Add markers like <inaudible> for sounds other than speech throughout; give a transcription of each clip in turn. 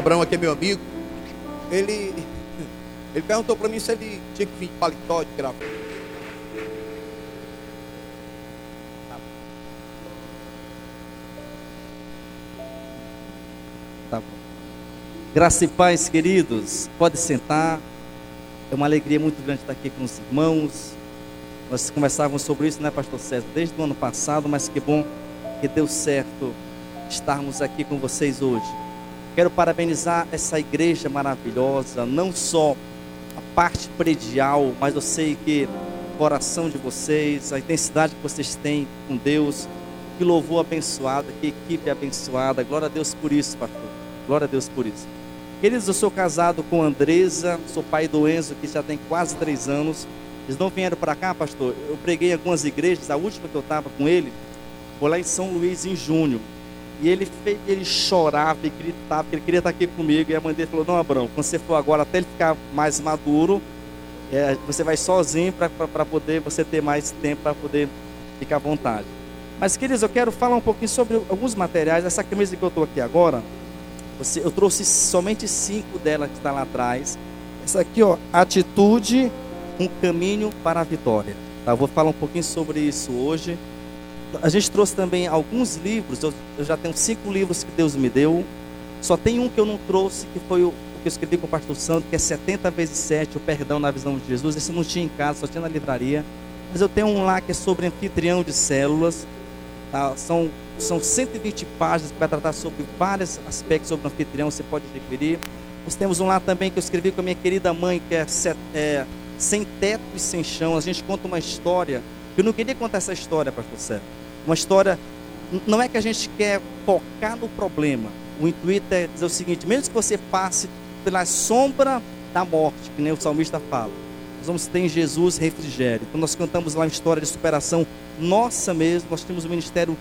Abraão aqui é meu amigo. Ele, ele perguntou para mim se ele tinha que vir de paletó, de. Tá bom. Graça e paz, queridos. Pode sentar. É uma alegria muito grande estar aqui com os irmãos. Nós conversávamos sobre isso, né, Pastor César, desde o ano passado, mas que bom que deu certo estarmos aqui com vocês hoje. Quero parabenizar essa igreja maravilhosa, não só a parte predial, mas eu sei que o coração de vocês, a intensidade que vocês têm com Deus, que louvor abençoado, que equipe abençoada. Glória a Deus por isso, pastor. Glória a Deus por isso. Queridos, eu sou casado com Andresa, sou pai do Enzo, que já tem quase três anos. Eles não vieram para cá, pastor. Eu preguei em algumas igrejas, a última que eu estava com ele foi lá em São Luís, em junho. E ele fez, ele chorava e gritava, porque ele queria estar aqui comigo. E a mãe dele falou: Não, Abraão, quando você for agora, até ele ficar mais maduro, é, você vai sozinho para poder você ter mais tempo para poder ficar à vontade. Mas, queridos, eu quero falar um pouquinho sobre alguns materiais. Essa camisa que eu estou aqui agora, você, eu trouxe somente cinco dela que está lá atrás. Essa aqui, ó, atitude um caminho para a vitória. Tá? Eu vou falar um pouquinho sobre isso hoje. A gente trouxe também alguns livros, eu, eu, já tenho cinco livros que Deus me deu. Só tem um que eu não trouxe, que foi o, o que eu escrevi com o pastor Santo, que é 70 vezes 7, o perdão na visão de Jesus. Esse não tinha em casa, só tinha na livraria. Mas eu tenho um lá que é sobre anfitrião de células. Tá? São, são 120 páginas que vai tratar sobre vários aspectos sobre o anfitrião, você pode referir. Nós temos um lá também que eu escrevi com a minha querida mãe, que é, é sem teto e sem chão. A gente conta uma história. Eu não queria contar essa história, pastor Sérgio. Uma história. Não é que a gente quer focar no problema. O intuito é dizer o seguinte: mesmo que você passe pela sombra da morte, que nem o salmista fala, nós vamos ter em Jesus refrigério. Então nós cantamos lá uma história de superação nossa mesmo. Nós temos um ministério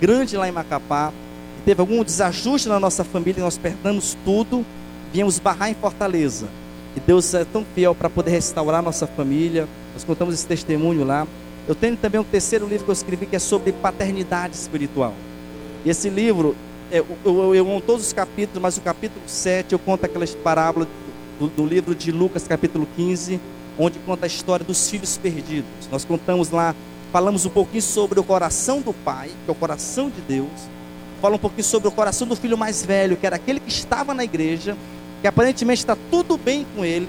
grande lá em Macapá. Teve algum desajuste na nossa família, nós perdemos tudo, viemos barrar em Fortaleza. E Deus é tão fiel para poder restaurar nossa família. Nós contamos esse testemunho lá. Eu tenho também um terceiro livro que eu escrevi que é sobre paternidade espiritual. E esse livro, é, eu, eu, eu todos os capítulos, mas o capítulo 7 eu conto aquelas parábolas do, do livro de Lucas, capítulo 15, onde conta a história dos filhos perdidos. Nós contamos lá, falamos um pouquinho sobre o coração do pai, que é o coração de Deus. Fala um pouquinho sobre o coração do filho mais velho, que era aquele que estava na igreja, que aparentemente está tudo bem com ele,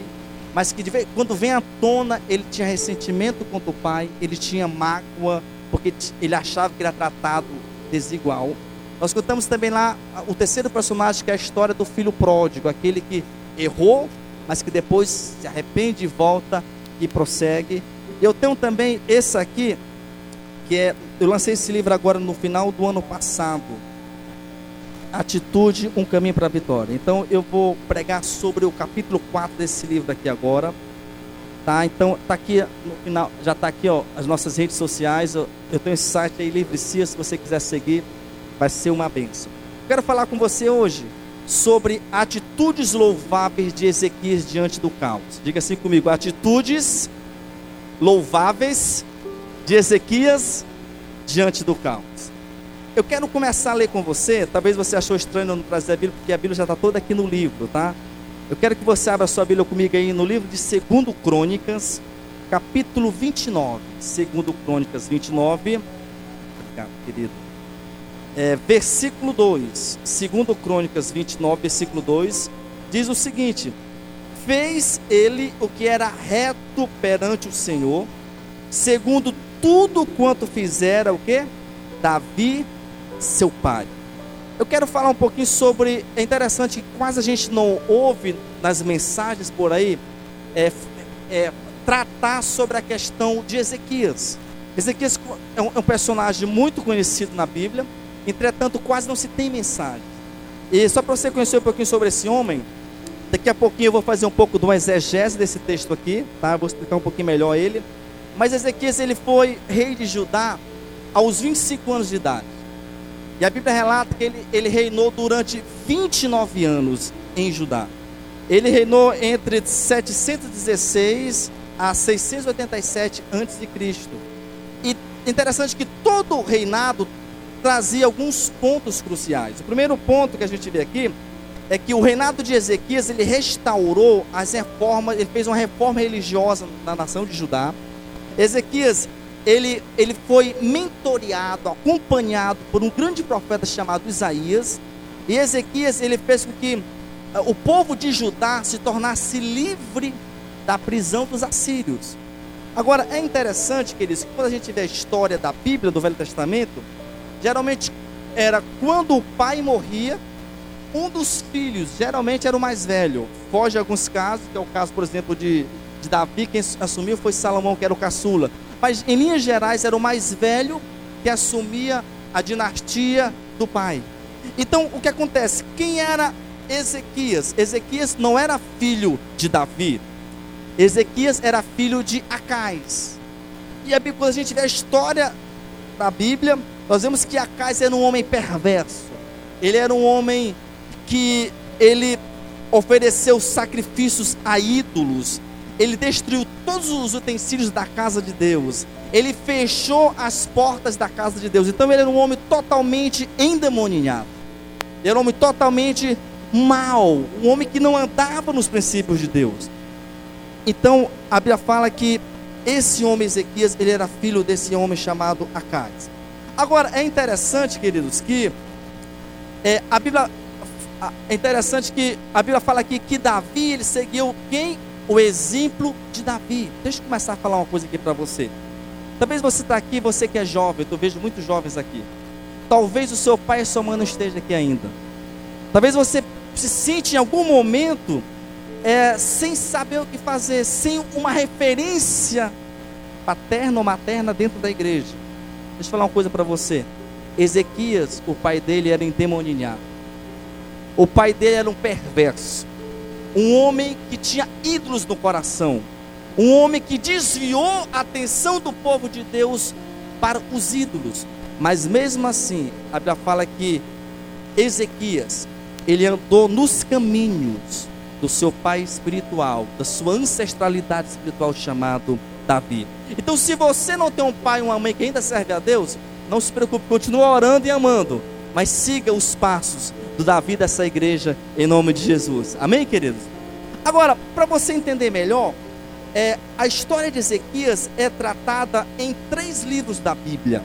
mas que quando vem à tona, ele tinha ressentimento contra o pai, ele tinha mágoa, porque ele achava que era tratado desigual. Nós contamos também lá o terceiro personagem, que é a história do filho pródigo, aquele que errou, mas que depois se arrepende e volta e prossegue. Eu tenho também esse aqui, que é, eu lancei esse livro agora no final do ano passado, atitude, um caminho para a vitória. Então eu vou pregar sobre o capítulo 4 desse livro aqui agora. Tá? Então tá aqui no final, já está aqui, ó, as nossas redes sociais. Eu, eu tenho esse site aí Livrecia, se você quiser seguir, vai ser uma benção. Quero falar com você hoje sobre atitudes louváveis de Ezequias diante do caos. Diga assim comigo, atitudes louváveis de Ezequias diante do caos. Eu quero começar a ler com você. Talvez você achou estranho não trazer a Bíblia, porque a Bíblia já está toda aqui no livro, tá? Eu quero que você abra sua Bíblia comigo aí no livro de 2 Crônicas, capítulo 29. 2 Crônicas 29. Obrigado, querido. É, versículo 2. 2 Crônicas 29, versículo 2. Diz o seguinte: Fez ele o que era reto perante o Senhor, segundo tudo quanto fizera o que? Davi seu pai. Eu quero falar um pouquinho sobre. É interessante que quase a gente não ouve nas mensagens por aí é, é, tratar sobre a questão de Ezequias. Ezequias é um, é um, personagem muito conhecido na Bíblia, entretanto, quase não se tem mensagem. E só para você conhecer um pouquinho sobre esse homem, daqui a pouquinho eu vou fazer um pouco de uma exegese desse texto aqui, tá? Vou explicar um pouquinho melhor ele. Mas Ezequias ele foi rei de Judá aos 25 anos de idade. E a Bíblia relata que ele, ele reinou durante 29 anos em Judá. Ele reinou entre 716 a 687 a.C. E interessante que todo o reinado trazia alguns pontos cruciais. O primeiro ponto que a gente vê aqui é que o reinado de Ezequias ele restaurou as reformas, ele fez uma reforma religiosa na nação de Judá. Ezequias ele, ele foi mentoreado, acompanhado por um grande profeta chamado Isaías. E Ezequias ele fez com que uh, o povo de Judá se tornasse livre da prisão dos assírios. Agora é interessante, queridos, que quando a gente vê a história da Bíblia do Velho Testamento, geralmente era quando o pai morria, um dos filhos, geralmente era o mais velho. Foge alguns casos, que é o caso, por exemplo, de, de Davi, quem assumiu foi Salomão, que era o caçula. Mas em linhas gerais era o mais velho que assumia a dinastia do pai. Então o que acontece? Quem era Ezequias? Ezequias não era filho de Davi. Ezequias era filho de Acais. E a Bíblia, quando a gente vê a história da Bíblia, nós vemos que Acais era um homem perverso. Ele era um homem que ele ofereceu sacrifícios a ídolos, ele destruiu todos os utensílios da casa de Deus, ele fechou as portas da casa de Deus. Então ele era um homem totalmente endemoniado, ele era um homem totalmente mal, um homem que não andava nos princípios de Deus. Então a Bíblia fala que esse homem Ezequias, ele era filho desse homem chamado Acais. Agora é interessante, queridos, que é, a Bíblia é interessante que a Bíblia fala aqui que Davi ele seguiu quem? O exemplo de Davi. Deixa eu começar a falar uma coisa aqui para você. Talvez você está aqui, você que é jovem, eu vejo muitos jovens aqui. Talvez o seu pai e sua mãe não estejam aqui ainda. Talvez você se sente em algum momento é, sem saber o que fazer, sem uma referência paterna ou materna dentro da igreja. Deixa eu falar uma coisa para você. Ezequias, o pai dele era endemoninhado. O pai dele era um perverso, um homem que tinha ídolos no coração, um homem que desviou a atenção do povo de Deus para os ídolos. Mas mesmo assim, a Bíblia fala que Ezequias, ele andou nos caminhos do seu pai espiritual, da sua ancestralidade espiritual chamado Davi. Então, se você não tem um pai e uma mãe que ainda serve a Deus, não se preocupe, continue orando e amando, mas siga os passos do Davi dessa igreja, em nome de Jesus. Amém, queridos? Agora, para você entender melhor, é, a história de Ezequias é tratada em três livros da Bíblia.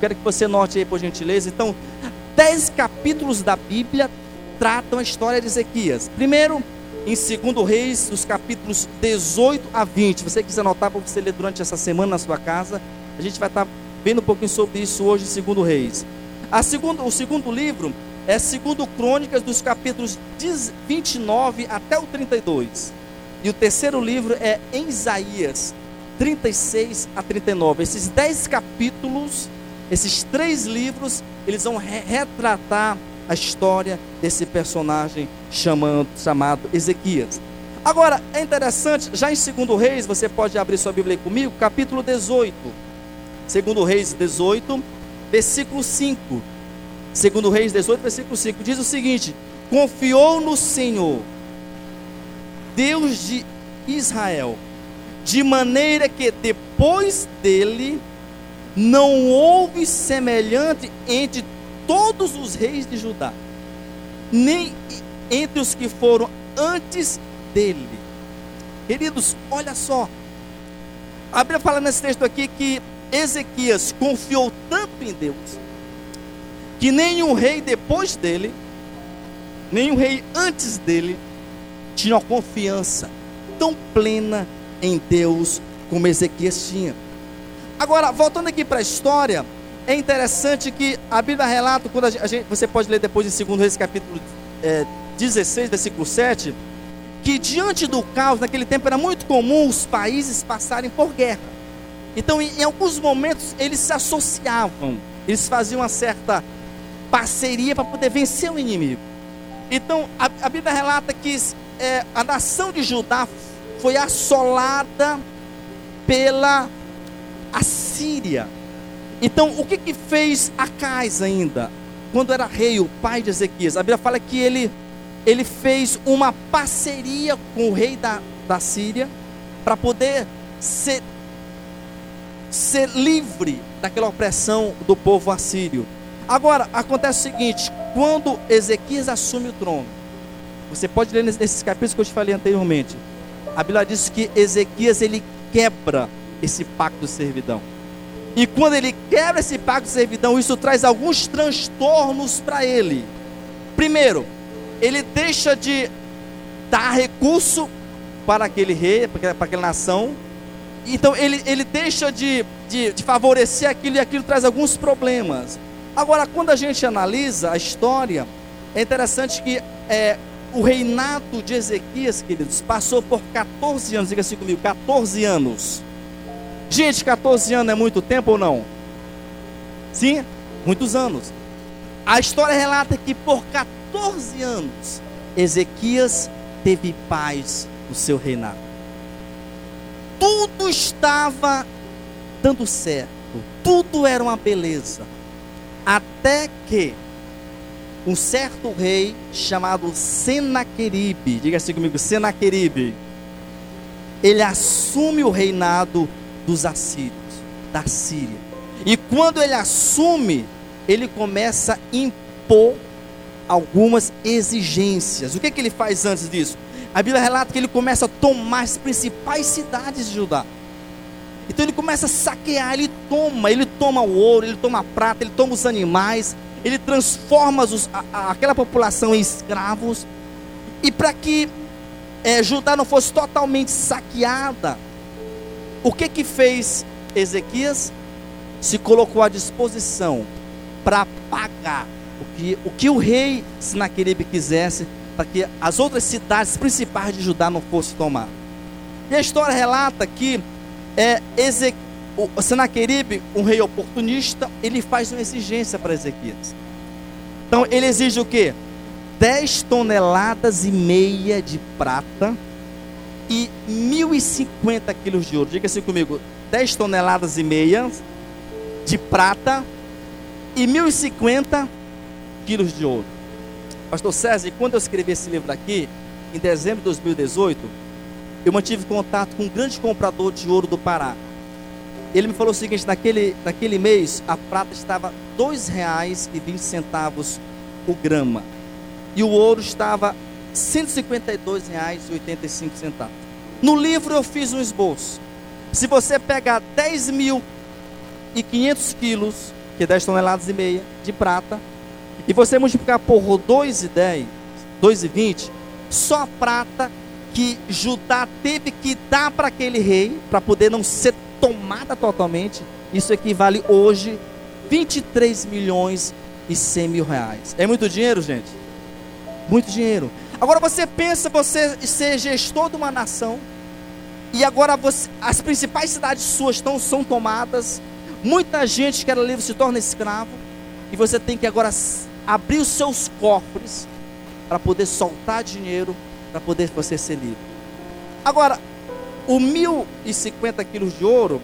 Quero que você note aí, por gentileza. Então, dez capítulos da Bíblia tratam a história de Ezequias. Primeiro, em 2 Reis, dos capítulos 18 a 20. Se você quiser anotar para você ler durante essa semana na sua casa, a gente vai estar vendo um pouquinho sobre isso hoje em 2 Reis. O segundo livro é segundo Crônicas dos capítulos 29 até o 32. E o terceiro livro é em Isaías 36 a 39. Esses dez capítulos, esses três livros, eles vão re retratar a história desse personagem chamando, chamado Ezequias. Agora, é interessante, já em 2 Reis, você pode abrir sua Bíblia comigo, capítulo 18. 2 Reis 18, versículo 5. Segundo Reis 18, versículo 5, diz o seguinte: Confiou no Senhor, Deus de Israel, de maneira que depois dele não houve semelhante entre todos os reis de Judá, nem entre os que foram antes dele. Queridos, olha só. A Bíblia fala nesse texto aqui que Ezequias confiou tanto em Deus que nenhum rei depois dele, nenhum rei antes dele, tinha confiança tão plena em Deus como Ezequias tinha. Agora, voltando aqui para a história, é interessante que a Bíblia relata, quando a gente, você pode ler depois em 2 Reis capítulo é, 16, versículo 7, que diante do caos, naquele tempo era muito comum os países passarem por guerra. Então, em, alguns momentos, eles se associavam, eles faziam uma certa parceria para poder vencer o inimigo. Então, a, a Bíblia relata que é, a nação de Judá foi assolada pela Assíria. Então, o que, que fez Acais ainda? Quando era rei, o pai de Ezequias. A Bíblia fala que ele, ele fez uma parceria com o rei da, da Síria para poder ser, ser livre daquela opressão do povo assírio. Agora, acontece o seguinte: quando Ezequias assume o trono, você pode ler nesses capítulos que eu te falei anteriormente. A Bíblia diz que Ezequias ele quebra esse pacto de servidão. E quando ele quebra esse pacto de servidão, isso traz alguns transtornos para ele. Primeiro, ele deixa de dar recurso para aquele rei, para aquela nação. Então ele, ele deixa de, de, de favorecer aquilo e aquilo traz alguns problemas. Agora, quando a gente analisa a história, é interessante que é, o reinado de Ezequias, queridos, passou por 14 anos, diga assim comigo, 14 anos. Gente, 14 anos é muito tempo ou não? Sim, muitos anos. A história relata que por 14 anos, Ezequias teve paz no seu reinado. Tudo estava dando certo, tudo era uma beleza. Até que um certo rei chamado Senaqueribe, diga assim comigo, Senaqueribe, ele assume o reinado dos assírios, da Síria. E quando ele assume, ele começa a impor algumas exigências. O que, que ele faz antes disso? A Bíblia relata que ele começa a tomar as principais cidades de Judá. Então ele começa a saquear, ele toma, ele toma o ouro, ele toma a prata, ele toma os animais, ele transforma os, a, a, aquela população em escravos. E para que é, Judá não fosse totalmente saqueada, o que que fez Ezequias? Se colocou à disposição para pagar o que, o que o rei Sinaqueribe quisesse, para que as outras cidades principais de Judá não fossem tomadas. E a história relata que é, o Senaqueribe, um rei oportunista, ele faz uma exigência para Ezequias. Então ele exige o que? 10 toneladas e meia de prata e 1.050 quilos de ouro. Diga assim comigo: 10 toneladas e meia de prata e 1.050 quilos de ouro. Pastor César, quando eu escrevi esse livro aqui, em dezembro de 2018, eu mantive contato com um grande comprador de ouro do Pará. Ele me falou o seguinte: naquele, naquele mês a prata estava R$ 2,20 o grama. E o ouro estava R$ 152,85. No livro eu fiz um esboço. Se você pegar 10 mil e 500 quilos, que é 10 toneladas e meia de prata, e você multiplicar por 2,10, 2,20, só a prata que Judá teve que dar para aquele rei, para poder não ser tomada totalmente, isso equivale hoje 23 milhões e 100 mil reais. É muito dinheiro, gente? Muito dinheiro. Agora você pensa você ser gestor de uma nação e agora você, as principais cidades suas estão, são tomadas, muita gente que era livre se torna escravo e você tem que agora abrir os seus cofres para poder soltar dinheiro para poder você ser livre. Agora, o 1.050 quilos de ouro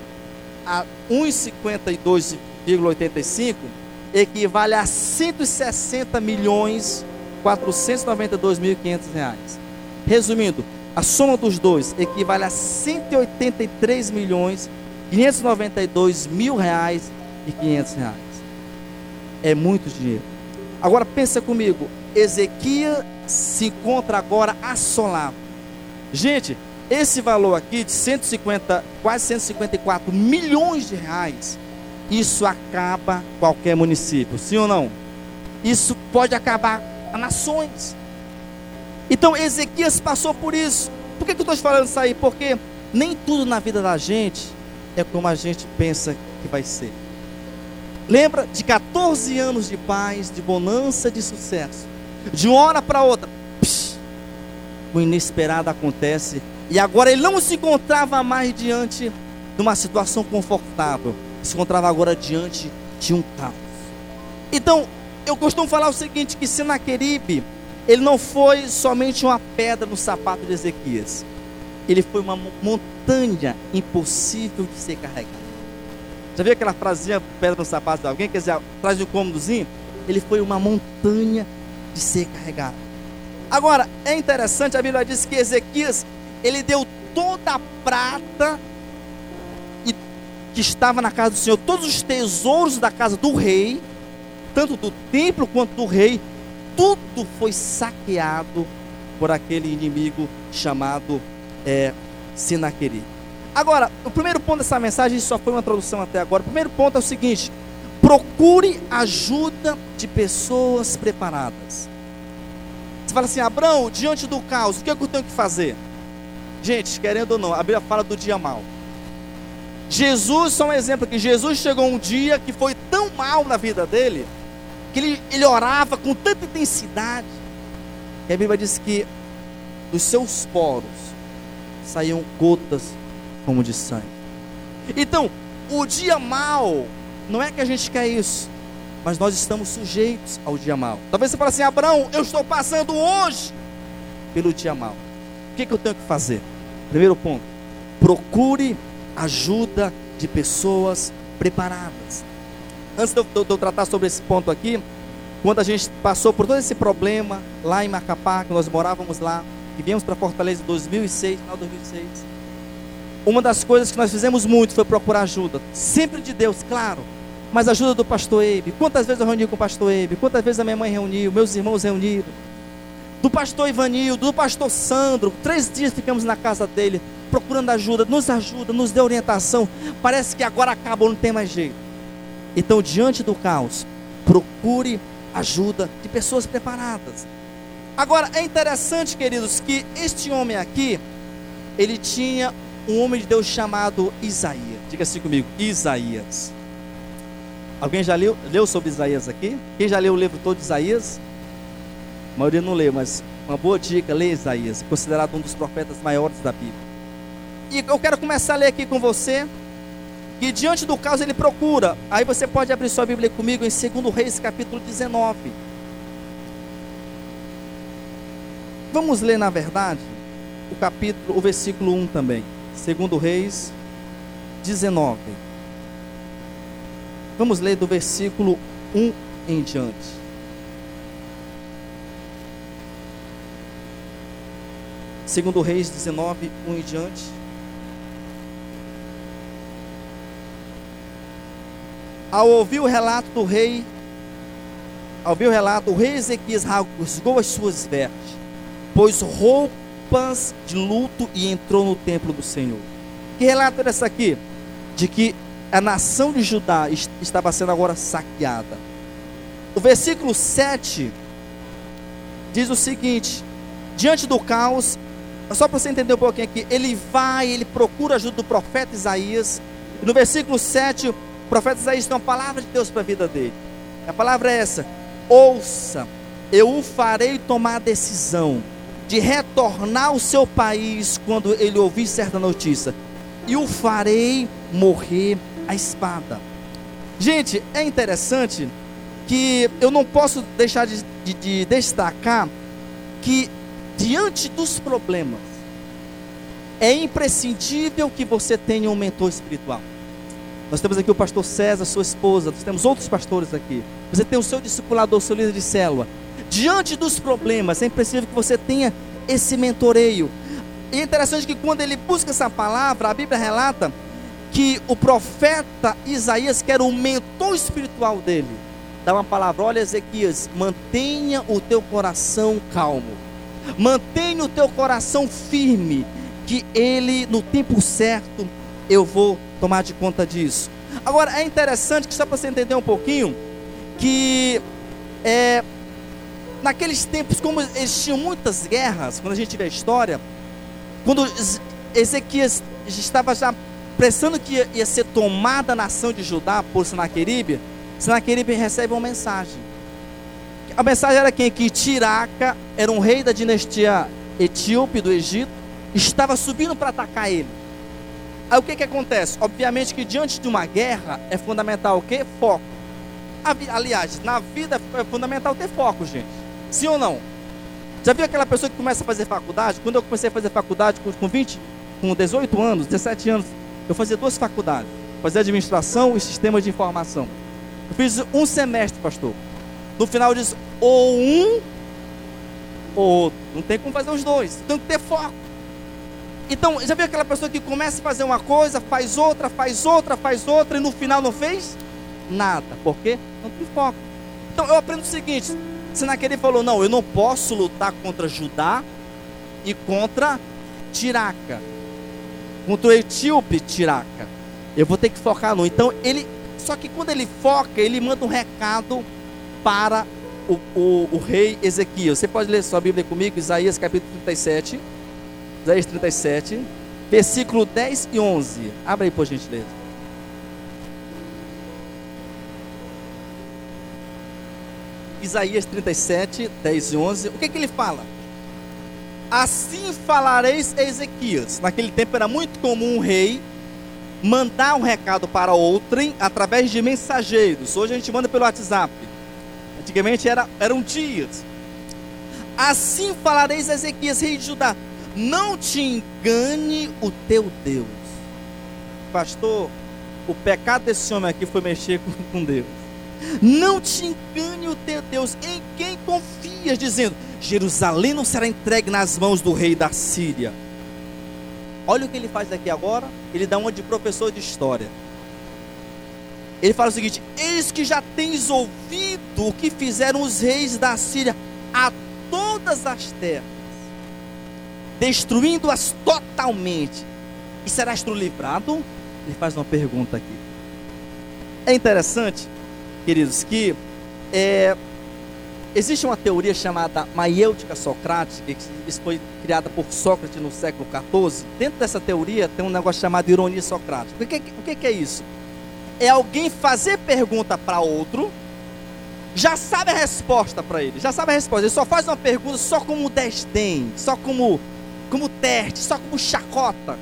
a 1,52,85 equivale a 160 milhões 492.500 reais. Resumindo, a soma dos dois equivale a 183 milhões 592 mil reais e 500 reais. É muito dinheiro. Agora pensa comigo, Ezequias se encontra agora assolado. Gente, esse valor aqui de 150, quase 154 milhões de reais, isso acaba qualquer município, sim ou não? Isso pode acabar nações. Então Ezequias passou por isso. Por que, que eu estou te falando isso aí? Porque nem tudo na vida da gente é como a gente pensa que vai ser. Lembra de 14 anos de paz, de bonança, de sucesso. De uma hora para outra, psh, o inesperado acontece. E agora ele não se encontrava mais diante de uma situação confortável. Se encontrava agora diante de um caos. Então, eu costumo falar o seguinte: que Senaqueribe, ele não foi somente uma pedra no sapato de Ezequias. Ele foi uma montanha impossível de ser carregada. Já viu aquela frasinha pedra no sapato de alguém? Quer dizer, traz um cômodozinho? Ele foi uma montanha de ser carregado. Agora, é interessante, a Bíblia diz que Ezequias, ele deu toda a prata que estava na casa do Senhor, todos os tesouros da casa do rei, tanto do templo quanto do rei, tudo foi saqueado por aquele inimigo chamado é, Sinaqueri. Agora, o primeiro ponto dessa mensagem só foi uma tradução até agora. O primeiro ponto é o seguinte: procure ajuda de pessoas preparadas. Você fala assim, Abraão, diante do caos, o que, é que eu tenho que fazer? Gente, querendo ou não, a Bíblia fala do dia mal. Jesus, só um exemplo aqui, Jesus chegou um dia que foi tão mal na vida dele, que ele, ele orava com tanta intensidade, que a Bíblia diz que dos seus poros saíam gotas como de sangue. Então, o dia mal, não é que a gente quer isso, mas nós estamos sujeitos ao dia mal. Talvez você fale assim, Abraão, eu estou passando hoje pelo dia mal. O que, que eu tenho que fazer? Primeiro ponto, procure ajuda de pessoas preparadas. Antes de eu, de eu tratar sobre esse ponto aqui, quando a gente passou por todo esse problema lá em Macapá, que nós morávamos lá, e viemos para Fortaleza em 2006, final de 2006, uma das coisas que nós fizemos muito foi procurar ajuda, sempre de Deus, claro, mas ajuda do pastor Eibe. Quantas vezes eu reuni com o pastor Eibe? Quantas vezes a minha mãe reuniu? Meus irmãos reuniram? Do pastor Ivanildo, do pastor Sandro. Três dias ficamos na casa dele, procurando ajuda. Nos ajuda, nos dê orientação. Parece que agora acabou, não tem mais jeito. Então, diante do caos, procure ajuda de pessoas preparadas. Agora, é interessante, queridos, que este homem aqui, ele tinha um homem de Deus chamado Isaías. Diga assim comigo, Isaías. Alguém já leu, leu sobre Isaías aqui? Quem já leu o livro todo de Isaías? A maioria não leu, mas uma boa dica, lê Isaías, considerado um dos profetas maiores da Bíblia. E eu quero começar a ler aqui com você, que diante do caso ele procura. Aí você pode abrir sua Bíblia comigo em 2 Reis, capítulo 19. Vamos ler, na verdade, o capítulo, o versículo 1 também. 2 Reis 19. Vamos ler do versículo 1 em diante. Segundo Reis 19, 1 em diante. Ao ouvir o relato do rei, ao ouvir o relato, o rei Ezequias rasgou as suas vestes, pôs roupas de luto e entrou no templo do Senhor. Que relato é esse aqui? De que a nação de Judá estava sendo agora saqueada. O versículo 7 diz o seguinte: diante do caos, só para você entender um pouquinho aqui, ele vai, ele procura a ajuda do profeta Isaías. E no versículo 7, o profeta Isaías tem uma palavra de Deus para a vida dele. A palavra é essa: ouça, eu o farei tomar decisão de retornar ao seu país quando ele ouvir certa notícia, e o farei morrer a espada. Gente, é interessante que eu não posso deixar de, de, de destacar que diante dos problemas é imprescindível que você tenha um mentor espiritual. Nós temos aqui o pastor César, sua esposa, nós temos outros pastores aqui. Você tem o seu discipulador, o seu líder de célula. Diante dos problemas, é imprescindível que você tenha esse mentoreio. E é interessante que quando ele busca essa palavra, a Bíblia relata que o profeta Isaías, que era o mentor espiritual dele, dá uma palavra: olha, Ezequias, mantenha o teu coração calmo, mantenha o teu coração firme, que ele, no tempo certo, eu vou tomar de conta disso. Agora, é interessante que, só para você entender um pouquinho, que é, naqueles tempos, como existiam muitas guerras, quando a gente vê a história, quando Ezequias estava já pensando que ia, ser tomada a nação de Judá por Sinaqueribe, Sinaqueribe recebe uma mensagem. A mensagem era quem? Que Tiraca era um rei da dinastia etíope do Egito, estava subindo para atacar ele. Aí o que, que acontece? Obviamente que diante de uma guerra é fundamental o que? Foco. Aliás, na vida é fundamental ter foco, gente. Sim ou não? Já viu aquela pessoa que começa a fazer faculdade? Quando eu comecei a fazer faculdade com 20, com 18 anos, 17 anos, eu fazia duas faculdades. Fazia administração e sistemas de informação. Eu fiz um semestre, pastor. No final diz ou um ou outro. Não tem como fazer os dois. Tem que ter foco. Então, já viu aquela pessoa que começa a fazer uma coisa, faz outra, faz outra, faz outra e no final não fez nada. Por quê? Não tem foco. Então, eu aprendo o seguinte: naquele falou, não, eu não posso lutar contra Judá, e contra Tiraca. Contra o etíope Tiraca. Eu vou ter que focar no. Então ele. Só que quando ele foca, ele manda um recado para o, o, o rei Ezequiel. Você pode ler sua Bíblia comigo, Isaías capítulo 37. Isaías 37, versículo 10 e 11. Abra aí por gentileza. Isaías 37, 10 e 11. O que, que ele fala? Assim falareis a Ezequias. Naquele tempo era muito comum um rei mandar um recado para outrem através de mensageiros. Hoje a gente manda pelo WhatsApp. Antigamente era, eram dias. Assim falareis a Ezequias, rei de Judá: Não te engane o teu Deus. Pastor, o pecado desse homem aqui foi mexer com Deus. Não te engane o teu Deus, em quem confias, dizendo: Jerusalém não será entregue nas mãos do rei da Síria. Olha o que ele faz aqui agora. Ele dá uma de professor de história. Ele fala o seguinte: Eis que já tens ouvido o que fizeram os reis da Síria a todas as terras, destruindo-as totalmente. E serás tu livrado? Ele faz uma pergunta aqui. É interessante queridos, que é, existe uma teoria chamada maiêutica socrática, que foi criada por Sócrates no século XIV. Dentro dessa teoria tem um negócio chamado ironia socrática. O que, o que, é isso? É alguém fazer pergunta para outro, já sabe a resposta para ele, já sabe a resposta. Ele só faz uma pergunta só como desdém, só como, como teste, só como chacota.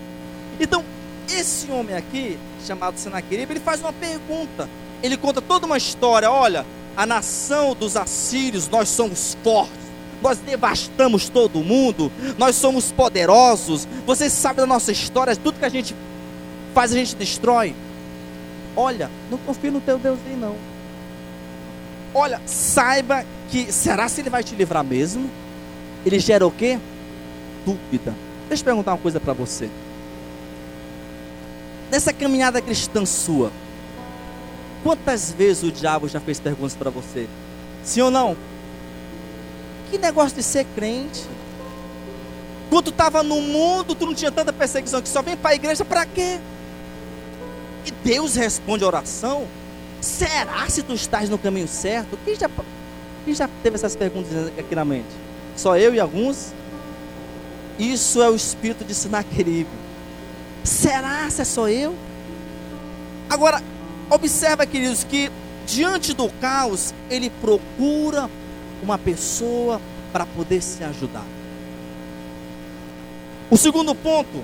Então, esse homem aqui, chamado Senaqueribe, ele faz uma pergunta ele conta toda uma história. Olha, a nação dos assírios, nós somos fortes. Nós devastamos todo mundo. Nós somos poderosos. Vocês sabem da nossa história. Tudo que a gente faz, a gente destrói. Olha, não confie no teu Deus aí, não. Olha, saiba que será se ele vai te livrar mesmo? Ele gera o quê? Dúvida. Deixa eu perguntar uma coisa para você. Nessa caminhada cristã sua, Quantas vezes o diabo já fez perguntas para você? Sim ou não? Que negócio de ser crente? Quando tu estava no mundo, tu não tinha tanta perseguição que só vem para a igreja para quê? E Deus responde a oração? Será se tu estás no caminho certo? Quem já, quem já teve essas perguntas aqui na mente? Só eu e alguns? Isso é o espírito de Sinaqueribe. Será se é só eu? Agora, Observa, queridos, que diante do caos, ele procura uma pessoa para poder se ajudar. O segundo ponto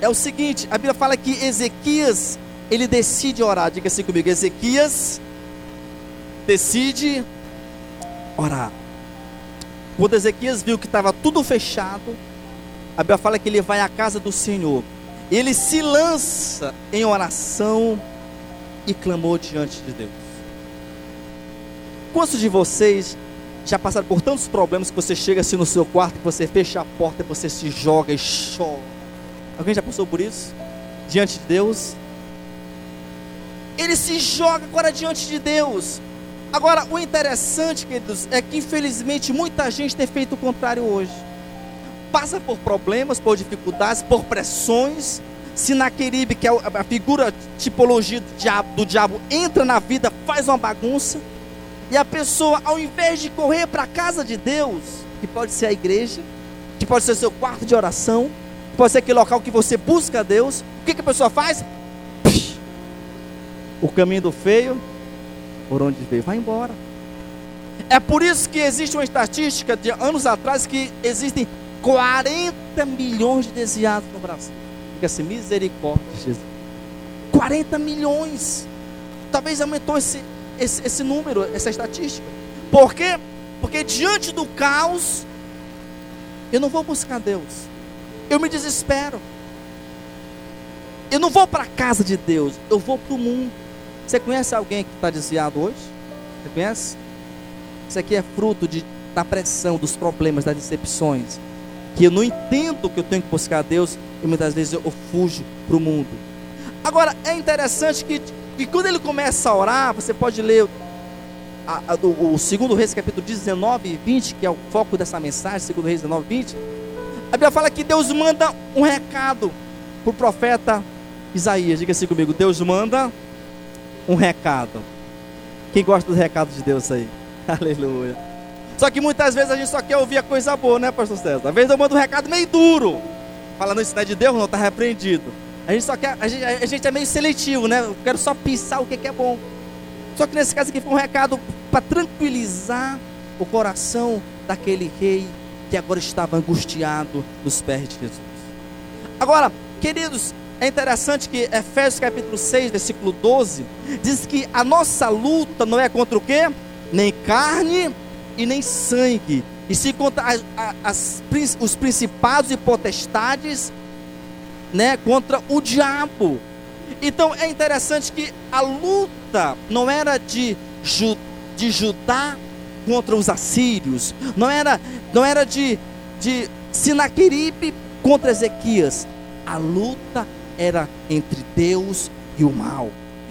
é o seguinte: a Bíblia fala que Ezequias, ele decide orar. Diga assim comigo: Ezequias decide orar. Quando Ezequias viu que estava tudo fechado, a Bíblia fala que ele vai à casa do Senhor. Ele se lança em oração e clamou diante de Deus. Quantos de vocês já passaram por tantos problemas que você chega assim no seu quarto, que você fecha a porta, você se joga e chora? Alguém já passou por isso? Diante de Deus? Ele se joga agora diante de Deus. Agora, o interessante, queridos, é que infelizmente muita gente tem feito o contrário hoje. Passa por problemas, por dificuldades, por pressões, Sinaqueribe, que é a figura, tipologia do diabo, do diabo, entra na vida, faz uma bagunça, e a pessoa, ao invés de correr para a casa de Deus, que pode ser a igreja, que pode ser seu quarto de oração, pode ser aquele local que você busca a Deus, o que, que a pessoa faz? O caminho do feio, por onde veio, vai embora. É por isso que existe uma estatística de anos atrás que existem 40 milhões de desviados no Brasil. Diga assim: misericórdia, Jesus. 40 milhões. Talvez aumentou esse, esse, esse número, essa estatística. Por quê? Porque diante do caos, eu não vou buscar Deus. Eu me desespero. Eu não vou para a casa de Deus, eu vou para o mundo. Você conhece alguém que está desviado hoje? Você conhece? Isso aqui é fruto de, da pressão, dos problemas, das decepções. Que eu não entendo que eu tenho que buscar Deus, e muitas vezes eu fujo para o mundo. Agora, é interessante que, que quando ele começa a orar, você pode ler a, a, o, o segundo Reis, capítulo 19 e 20, que é o foco dessa mensagem, segundo Reis 19 e 20. A Bíblia fala que Deus manda um recado para o profeta Isaías. Diga assim comigo: Deus manda um recado. Quem gosta do recado de Deus aí? <laughs> Aleluia. Só que muitas vezes a gente só quer ouvir a coisa boa, né, pastor César? Às vezes eu mando um recado meio duro. Falando isso não é de Deus, não, está repreendido. A gente só quer, a gente, a gente é meio seletivo, né? Eu quero só pensar o que, que é bom. Só que nesse caso aqui foi um recado para tranquilizar o coração daquele rei que agora estava angustiado nos pés de Jesus. Agora, queridos, é interessante que Efésios capítulo 6, versículo 12, diz que a nossa luta não é contra o quê? Nem carne e nem sangue, e se contra as, as, os principados e potestades, né, contra o diabo. Então é interessante que a luta não era de, de Judá contra os assírios, não era, não era de, de Sinaqueribe contra Ezequias. A luta era entre Deus e o mal.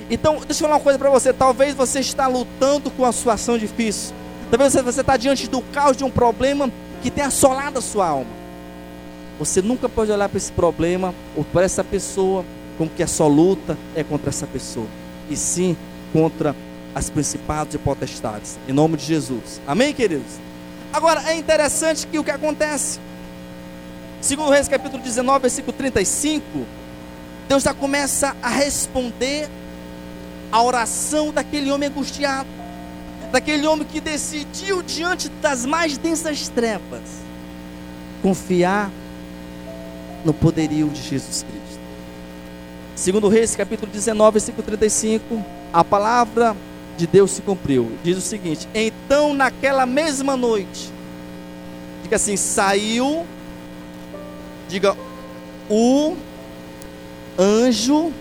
Então, deixa eu falar uma coisa para você. Talvez você está lutando com a sua ação difícil. Talvez você está diante do caos de um problema que tem assolado a sua alma. Você nunca pode olhar para esse problema ou para essa pessoa como que a sua luta é contra essa pessoa. E sim contra as principados e potestades. Em nome de Jesus. Amém, queridos? Agora, é interessante que o que acontece. Segundo Reis capítulo 19, versículo 35, Deus já começa a responder a oração daquele homem angustiado, daquele homem que decidiu diante das mais densas trevas confiar no poderio de Jesus Cristo. Segundo Reis, capítulo 19, versículo 35, a palavra de Deus se cumpriu. Diz o seguinte: Então, naquela mesma noite, diga assim: saiu, diga, o anjo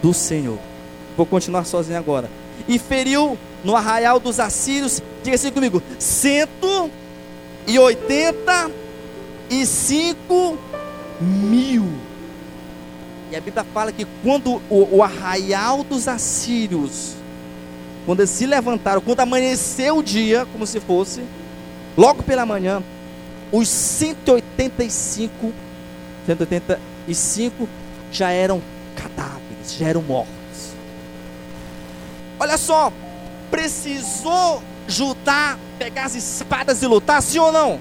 do Senhor. Vou continuar sozinho agora. E feriu no arraial dos assírios, diga assim comigo: cento e oitenta e cinco mil. E a Bíblia fala que quando o, o arraial dos assírios quando eles se levantaram, quando amanheceu o dia, como se fosse, logo pela manhã, os 185, 185 já eram cadáveres, já eram mortos. Olha só, precisou Judá pegar as espadas e lutar, sim ou não?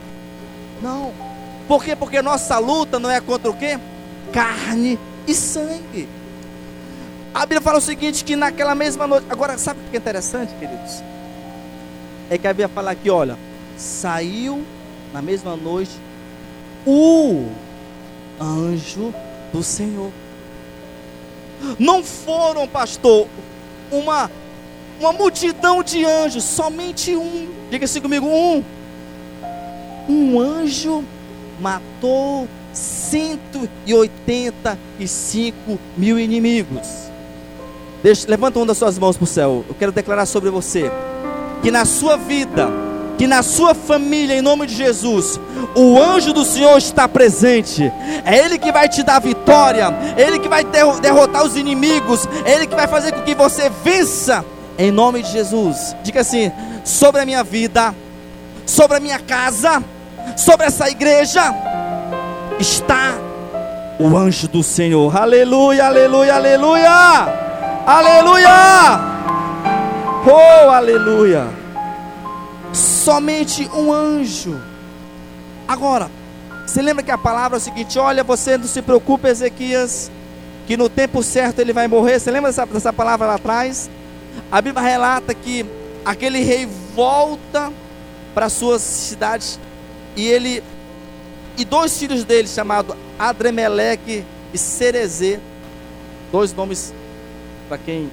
Não. Por quê? Porque nossa luta não é contra o quê? Carne e sangue. A Bíblia fala o seguinte: que naquela mesma noite. Agora, sabe o que é interessante, queridos? É que a Bíblia fala aqui: olha, saiu na mesma noite o anjo do Senhor. Não foram, pastor, uma, uma multidão de anjos, somente um. Diga assim comigo: um. Um anjo matou 185 mil inimigos. Deixa, levanta uma das suas mãos para o céu. Eu quero declarar sobre você que na sua vida, que na sua família, em nome de Jesus, o anjo do Senhor está presente. É Ele que vai te dar vitória, é Ele que vai derrotar os inimigos, é Ele que vai fazer com que você vença. Em nome de Jesus, diga assim: sobre a minha vida, sobre a minha casa, sobre essa igreja, está o anjo do Senhor. Aleluia, aleluia, aleluia. Aleluia! Oh, aleluia! Somente um anjo. Agora, você lembra que a palavra é o seguinte: olha, você não se preocupe, Ezequias, que no tempo certo ele vai morrer. Você lembra dessa, dessa palavra lá atrás? A Bíblia relata que aquele rei volta para suas cidades e ele e dois filhos dele chamados Adremeleque e Cerezê, dois nomes para quem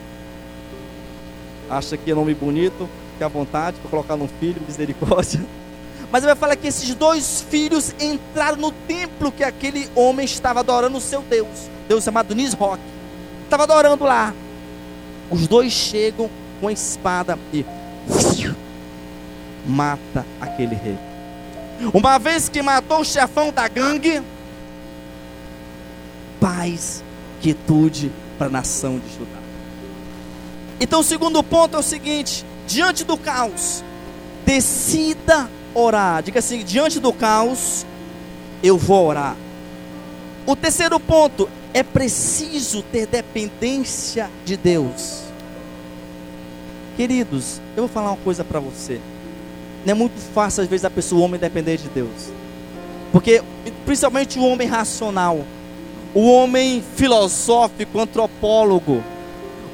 acha que é nome bonito, fique à vontade para colocar num filho, misericórdia. <laughs> Mas ele vai falar que esses dois filhos entraram no templo que aquele homem estava adorando o seu Deus, Deus chamado Nisroch. Estava adorando lá. Os dois chegam com a espada e mata aquele rei. Uma vez que matou o chefão da gangue, paz, quietude para a nação de Judá. Então, o segundo ponto é o seguinte: diante do caos, decida orar. Diga assim: diante do caos, eu vou orar. O terceiro ponto é preciso ter dependência de Deus. Queridos, eu vou falar uma coisa para você. Não é muito fácil às vezes a pessoa, o homem depender de Deus. Porque principalmente o homem racional, o homem filosófico, antropólogo,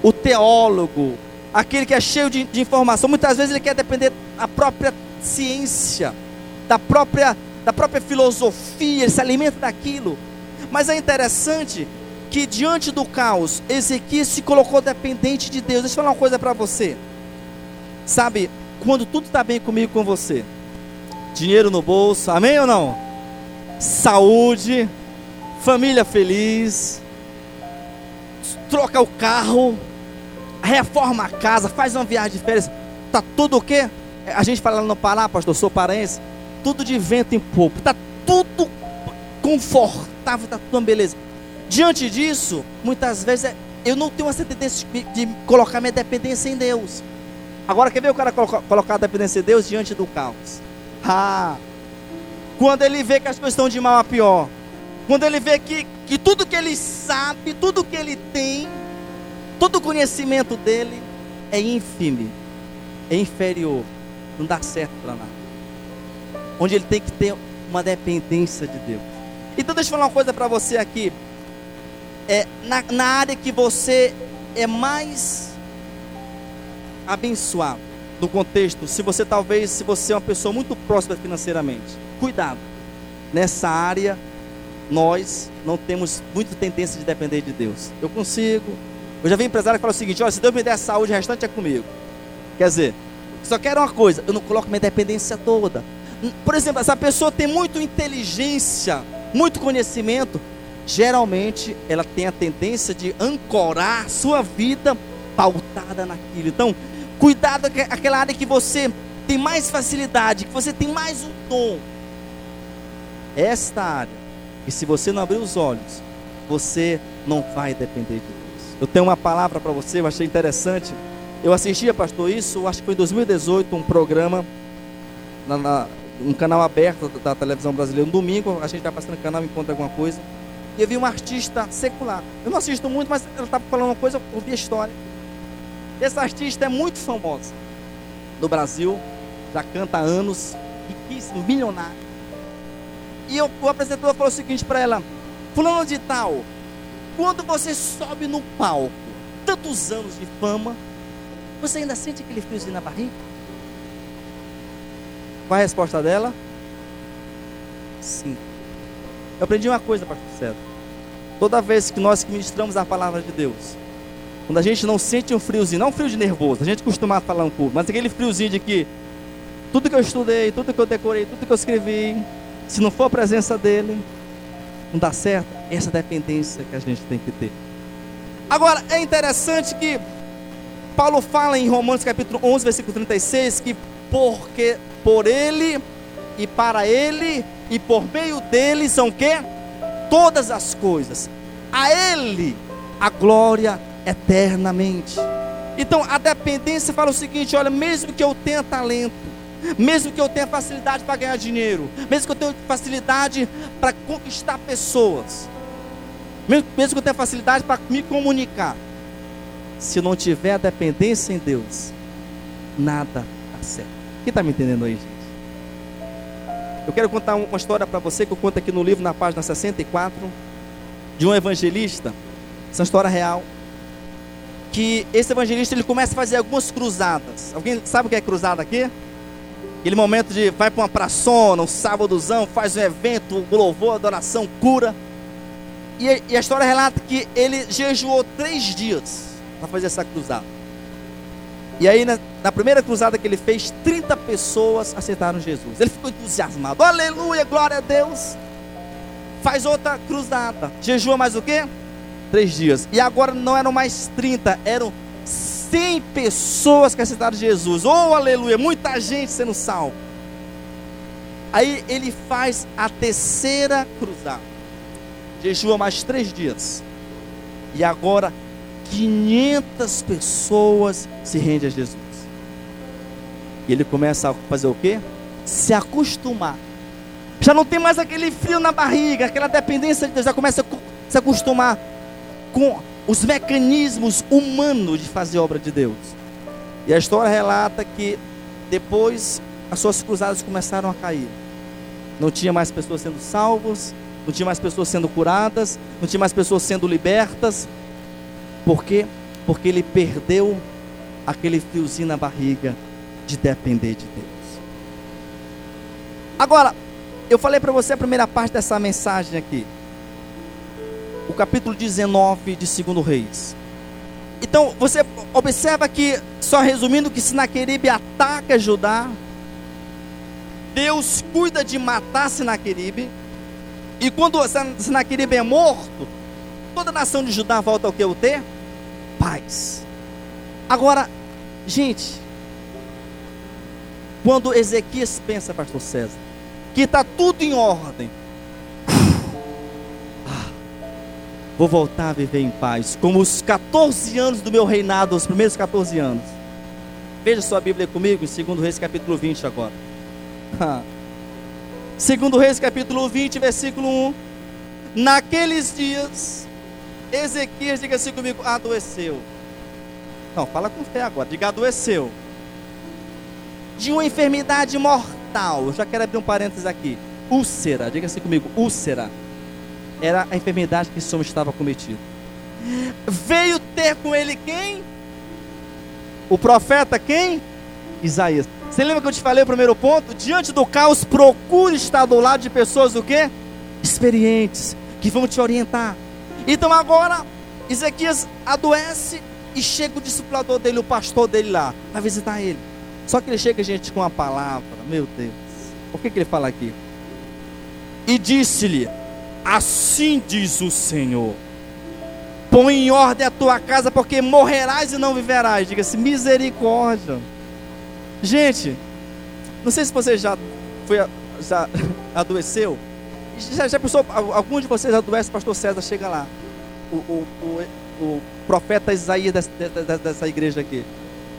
o teólogo, aquele que é cheio de, de informação, muitas vezes ele quer depender da própria ciência, da própria, da própria filosofia, ele se alimenta daquilo. Mas é interessante que diante do caos, Ezequiel se colocou dependente de Deus. Deixa eu falar uma coisa para você. Sabe, quando tudo está bem comigo com você, dinheiro no bolso, amém ou não? Saúde, família feliz, troca o carro, reforma a casa, faz uma viagem de férias, tá tudo o quê? A gente fala no Pará, pastor, sou paraense, tudo de vento em popo, tá tudo confortável, tá tudo uma beleza. Diante disso, muitas vezes é, eu não tenho essa tendência de, de, colocar minha dependência em Deus. Agora, quer ver o cara colocar, a dependência em Deus diante do caos? Ah, quando ele vê que as coisas estão de mal a pior, quando ele vê que, que tudo que ele sabe, tudo que ele tem, todo o conhecimento dele é ínfime, é inferior, não dá certo para nada. Onde ele tem que ter uma dependência de Deus. Então deixa eu falar uma coisa para você aqui. É, na, na área que você é mais abençoado, no contexto, se você talvez, se você é uma pessoa muito próspera financeiramente, cuidado. Nessa área, nós não temos muita tendência de depender de Deus. Eu consigo. Eu já vi empresário que fala o seguinte: olha, se Deus me der saúde, o restante é comigo. Quer dizer, só quero uma coisa, eu não coloco minha dependência toda. Por exemplo, essa pessoa tem muita inteligência, muito conhecimento, geralmente ela tem a tendência de ancorar sua vida pautada naquilo. Então, cuidado com aquela área que você tem mais facilidade, que você tem mais um dom. Esta área, e se você não abrir os olhos, você não vai depender de Deus. Eu tenho uma palavra para você, eu achei interessante. Eu assistia, pastor, isso, acho que foi em 2018, um programa na, na um canal aberto da, televisão brasileira. Um domingo, a gente está passando no canal, encontra alguma coisa. E eu vi uma artista secular. Eu não assisto muito, mas ela estava falando uma coisa, eu ouvi a história. Essa artista é muito famosa no Brasil, já canta há anos, riquíssimo, milionário. E eu, o apresentador falou o seguinte para ela: Fulano de Tal, quando você sobe no palco, tantos anos de fama, você ainda sente aquele friozinho na barriga? Qual a resposta dela? Sim. Eu aprendi uma coisa, pastor César. Toda vez que nós ministramos a palavra de Deus, quando a gente não sente um friozinho, não um frio de nervoso, a gente costuma falar um pouco, mas aquele friozinho de que tudo que eu estudei, tudo que eu decorei, tudo que eu escrevi, se não for a presença dele, não dá certo. Essa dependência que a gente tem que ter. Agora, é interessante que Paulo fala em Romanos capítulo 11, versículo 36, que porque por ele e para ele e por meio dele são que todas as coisas. A ele a glória eternamente. Então a dependência fala o seguinte: olha, mesmo que eu tenha talento, mesmo que eu tenha facilidade para ganhar dinheiro, mesmo que eu tenha facilidade para conquistar pessoas, mesmo, que eu tenha facilidade para me comunicar, se não tiver dependência em Deus, nada dá certo. Quem está me entendendo aí, gente? Eu quero contar uma história para você que eu conto aqui no livro, na página 64, de um evangelista. Essa é história real. Que esse evangelista ele começa a fazer algumas cruzadas. Alguém sabe o que é cruzada aqui? Aquele momento de vai para uma praçona, um sábadozão, faz um evento, um louvor, adoração, cura. E, e a história relata que ele jejuou três dias para fazer essa cruzada. E aí, na, na, primeira cruzada que ele fez, 30 pessoas aceitaram Jesus. Ele ficou entusiasmado. Aleluia, glória a Deus. Faz outra cruzada. Jejua mais o quê? Três dias. E agora não eram mais 30, eram 100 pessoas que aceitaram Jesus. Oh, aleluia, muita gente sendo salvo. Aí ele faz a terceira cruzada. Jejua mais três dias. E agora 500 pessoas se rendem a Jesus. E ele começa a fazer o quê? Se acostumar Já não tem mais aquele frio na barriga, aquela dependência de Deus, já começa a se acostumar com os mecanismos humanos de fazer obra de Deus. E a história relata que depois as suas cruzadas começaram a cair. Não tinha mais pessoas sendo salvas, não tinha mais pessoas sendo curadas, não tinha mais pessoas sendo libertas. Por quê? Porque ele perdeu aquele fiozinho na barriga de depender de Deus. Agora, eu falei para você a primeira parte dessa mensagem aqui. O capítulo 19 de 2 Reis. Então, você observa que, só resumindo, que Sinaqueribe ataca Judá. Deus cuida de matar Sinaqueribe. E quando Sinaqueribe é morto, toda nação de Judá volta ao que eu ter? Paz. Agora, gente, quando Ezequias pensa, pastor César, que está tudo em ordem, <sighs> ah, vou voltar a viver em paz, como os 14 anos do meu reinado, os primeiros 14 anos. Veja sua Bíblia comigo, em 2 Reis capítulo 20 agora. Segundo Reis capítulo 20, versículo 1. Naqueles dias, Ezequias, diga assim comigo, adoeceu. Não, fala com fé agora, diga adoeceu. De uma enfermidade mortal. Eu já quero abrir um parênteses aqui. Úlcera, diga assim comigo, úlcera. Era a enfermidade que homem estava cometido. Veio ter com ele quem? O profeta quem? Isaías. Você lembra que eu te falei o primeiro ponto? Diante do caos, procure estar do lado de pessoas o quê? Experientes, que vão te orientar. Então agora, Ezequias adoece e chega o discipulador dele, o pastor dele lá, para visitar ele. Só que ele chega, gente, com uma palavra, meu Deus. O que, que ele fala aqui? E disse-lhe: Assim diz o Senhor: Põe em ordem a tua casa, porque morrerás e não viverás. Diga-se, misericórdia. Gente, não sei se você já foi já <laughs> adoeceu. Já, já pensou, algum de vocês adoece, pastor César chega lá. O, o, o, o profeta Isaías dessa, dessa, dessa, igreja aqui.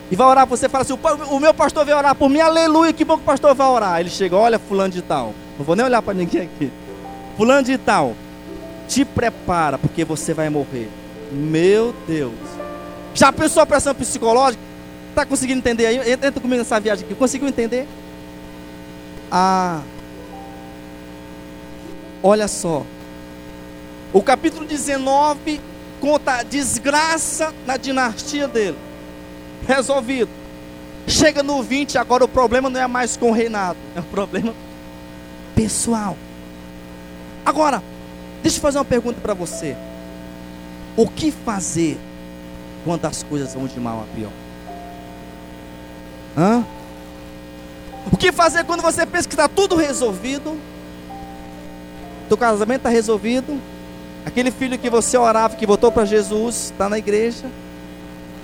E vai orar, você fala assim, o, meu pastor vai orar por mim, aleluia, que bom que o pastor vai orar. Ele chega, olha fulano de tal. Não vou nem olhar para ninguém aqui. Fulano de tal, te prepara, porque você vai morrer. Meu Deus. Já pensou a pressão psicológica? Está conseguindo entender aí? Entra comigo nessa viagem aqui. Conseguiu entender? Ah. Olha só. O capítulo 19 conta a desgraça na dinastia dele. Resolvido. Chega no 20, agora o problema não é mais com o reinado, é um problema pessoal. Agora, deixa eu fazer uma pergunta para você. O que fazer quando as coisas vão de mal a pior? Hã? O que fazer quando você pensa que está tudo resolvido? Teu casamento está resolvido? Aquele filho que você orava, que voltou para Jesus, está na igreja.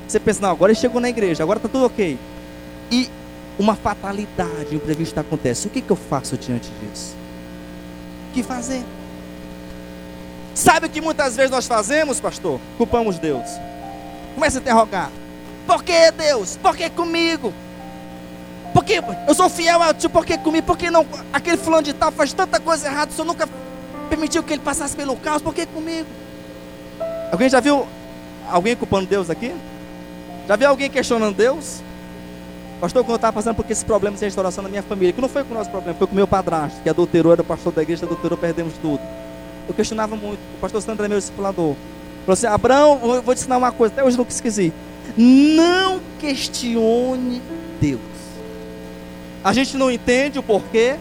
Você pensa, não, agora ele chegou na igreja, agora está tudo ok. E uma fatalidade, um acontece. O que, que eu faço diante disso? O que fazer? Sabe o que muitas vezes nós fazemos, pastor? Culpamos Deus. Começa a interrogar. Por que Deus? Por que comigo? Porque eu sou fiel a ti, porque comigo, porque não, aquele fulano de tal faz tanta coisa errada, o Senhor nunca permitiu que ele passasse pelo caos, por que comigo? Alguém já viu alguém culpando Deus aqui? Já viu alguém questionando Deus? Pastor, quando eu estava passando por esses problemas de restauração na minha família, que não foi com o nosso problema, foi com o meu padrasto, que adulterou, era pastor da igreja, adulterou, perdemos tudo. Eu questionava muito. O pastor Sandro é meu discipulador. Falou assim: Abraão, eu vou te ensinar uma coisa, até hoje nunca esqueci. Não questione Deus. A gente não entende o porquê.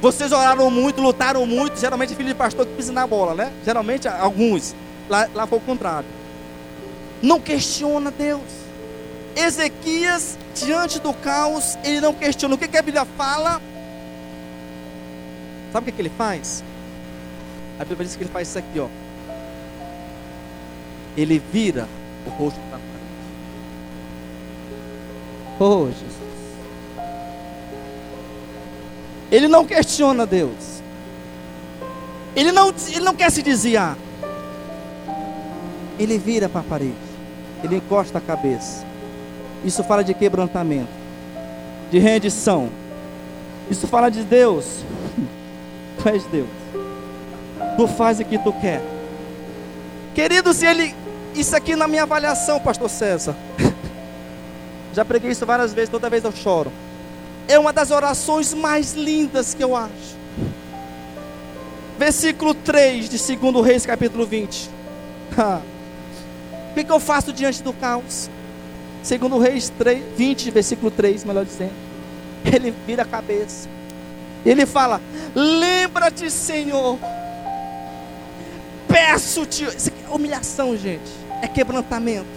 Vocês oraram muito, lutaram muito. Geralmente é filho de pastor que pisa na bola, né? Geralmente alguns. Lá, lá foi o contrário. Não questiona Deus. Ezequias, diante do caos, ele não questiona. O que, que a Bíblia fala? Sabe o que, que ele faz? A Bíblia diz que ele faz isso aqui, ó. Ele vira o rosto para frente. Oh, Jesus. Ele não questiona Deus. Ele não, ele não quer se desviar. Ele vira para a parede. Ele encosta a cabeça. Isso fala de quebrantamento, de rendição. Isso fala de Deus. <laughs> Tu és Deus. Tu faz o que tu quer. Queridos, ele, isso aqui na minha avaliação, pastor César. <laughs> Já preguei isso várias vezes, toda vez eu choro. É uma das orações mais lindas que eu acho. Versículo 3 de 2 Reis, capítulo 20. o que, que eu faço diante do caos? Segundo Reis 3, 20, versículo 3, melhor dizendo. Ele vira a cabeça. Ele fala: Lembra-te, Senhor. Peço-te. É humilhação, gente. É quebrantamento.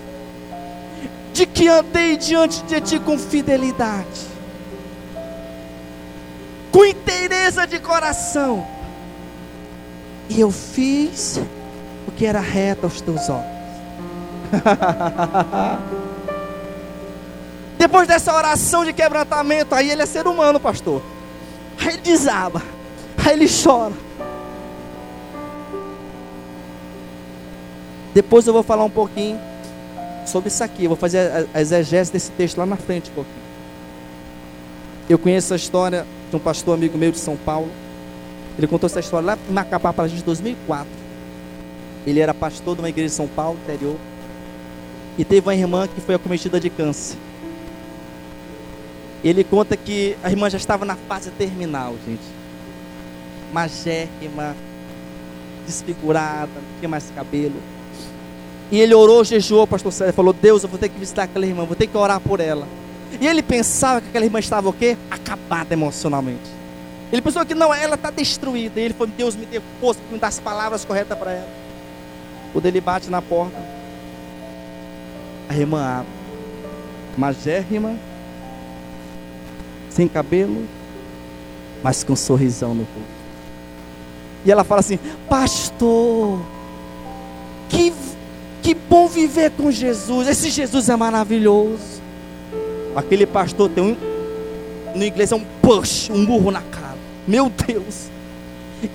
De que andei diante de ti com fidelidade, com inteireza de coração. E eu fiz o que era reto aos teus olhos. <laughs> Depois dessa oração de quebrantamento, aí ele é ser humano, pastor. Aí ele desaba. Aí ele chora. Depois eu vou falar um pouquinho sobre isso aqui. Eu vou fazer a exegese desse texto lá na frente um pouquinho. Eu conheço a história de um pastor amigo meu de São Paulo. Ele contou essa história lá em Macapá para a gente em 2004. Ele era pastor de uma igreja de São Paulo, interior. E teve uma irmã que foi acometida de câncer. Ele conta que a irmã já estava na fase terminal, gente. Magérrima, desfigurada, não tinha mais cabelo. E ele orou, jejuou, pastor Sérgio, falou: Deus, eu vou ter que visitar aquela irmã, vou ter que orar por ela. E ele pensava que aquela irmã estava o quê? Acabada emocionalmente. Ele pensou que não, ela está destruída. E ele falou: Deus, me dê força para me dar as palavras corretas para ela. Quando ele bate na porta, a irmã abre. Magérrima, sem cabelo, mas com um sorrisão no rosto. E ela fala assim: Pastor, que, que bom viver com Jesus. Esse Jesus é maravilhoso. Aquele pastor tem um, no inglês é um push, um burro na cara. Meu Deus.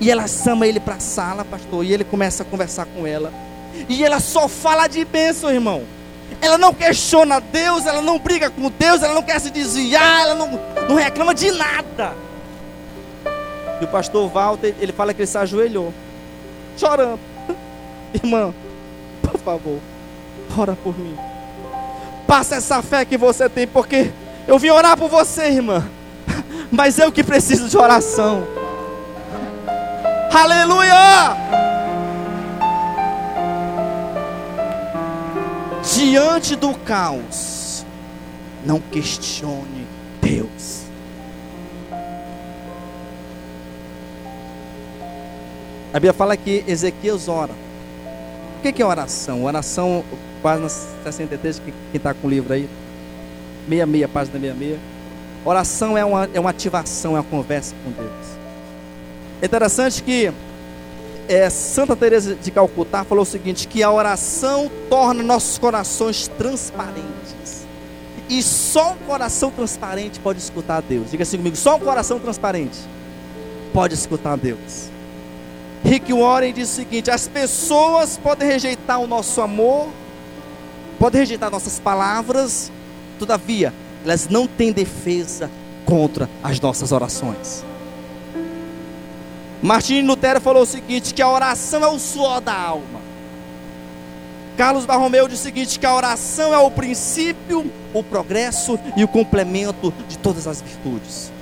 E ela chama ele para a sala, pastor, e ele começa a conversar com ela. E ela só fala de bênção, irmão. Ela não questiona Deus, ela não briga com Deus, ela não quer se desviar, ela não, não reclama de nada. E o pastor Walter, ele fala que ele se ajoelhou, chorando. Irmã, por favor, ora por mim. Passa essa fé que você tem, porque eu vim orar por você, irmã. <laughs> Mas eu que preciso de oração. Aleluia! diante do caos, não questione Deus. A Bíblia fala que Ezequias ora. O que é oração? Oração, página 63, quem está com o livro aí? 66, página 66. Oração é uma, é uma ativação, é uma conversa com Deus. É interessante que é, Santa Teresa de Calcutá falou o seguinte: que a oração torna nossos corações transparentes. E só um coração transparente pode escutar Deus. Diga assim comigo: só um coração transparente pode escutar Deus. Rick Warren diz o seguinte: as pessoas podem rejeitar o nosso amor, podem rejeitar nossas palavras, todavia, elas não têm defesa contra as nossas orações. Martim Lutero falou o seguinte: que a oração é o suor da alma. Carlos Barromeu disse o seguinte: que a oração é o princípio, o progresso e o complemento de todas as virtudes.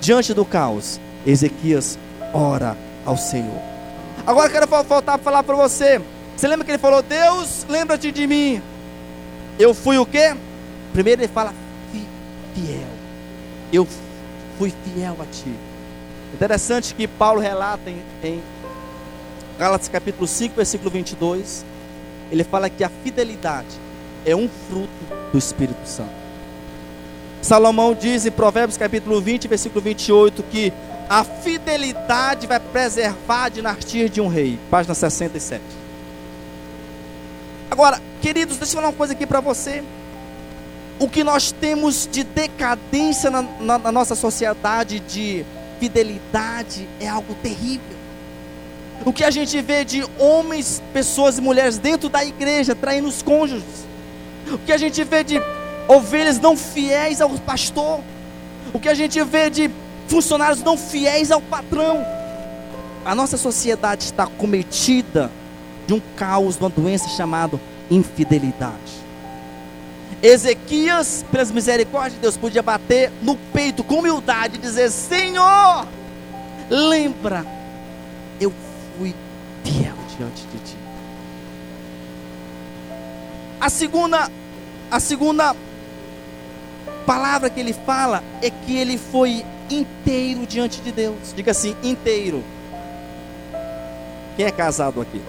Diante do caos, Ezequias ora ao Senhor. Agora quero voltar para falar para você. Você lembra que ele falou: Deus, lembra-te de mim. Eu fui o quê? Primeiro ele fala: fiel. Eu fui fiel a ti. Interessante que Paulo relata em, em capítulo 5, versículo 22, ele fala que a fidelidade é um fruto do Espírito Santo. Salomão diz em Provérbios capítulo 20, versículo 28, que a fidelidade vai preservar a dinastia de um rei. Página 67. Agora, queridos, deixa eu falar uma coisa aqui para você. O que nós temos de decadência na, na, na nossa sociedade, de fidelidade é algo terrível. O que a gente vê de homens, pessoas e mulheres dentro da igreja traindo os cônjuges. O que a gente vê de ovelhas não fiéis ao pastor. O que a gente vê de funcionários não fiéis ao patrão. a nossa sociedade está cometida de um caos, de uma doença chamada infidelidade. Ezequias, pelas misericórdias de Deus, podia bater no peito com humildade e dizer: Senhor, lembra, eu fui fiel diante de ti. A segunda, a segunda palavra que ele fala é que ele foi inteiro diante de Deus. Diga assim, inteiro. Quem é casado aqui?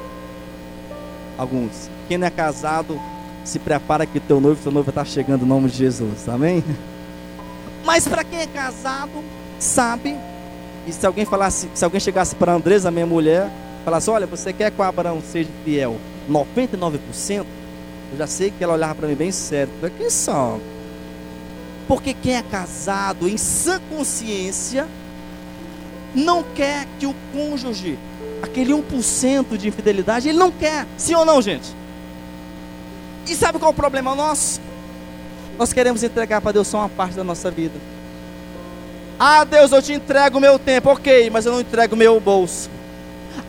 Alguns. Quem não é casado, se prepara que teu noivo, teu noivo está chegando no nome de Jesus. Amém? Mas para quem é casado, sabe. E se alguém falasse, se alguém chegasse para Andresa, minha mulher, falasse: Olha, você quer que o Abraão seja fiel 99%? Eu já sei que ela olhava para mim bem sério. Quem só? Porque quem é casado em sã consciência não quer que o cônjuge, aquele 1% de infidelidade, ele não quer. Sim ou não, gente? E sabe qual é o problema nosso? Nós queremos entregar para Deus só uma parte da nossa vida. Ah, Deus, eu te entrego o meu tempo, ok, mas eu não entrego o meu bolso.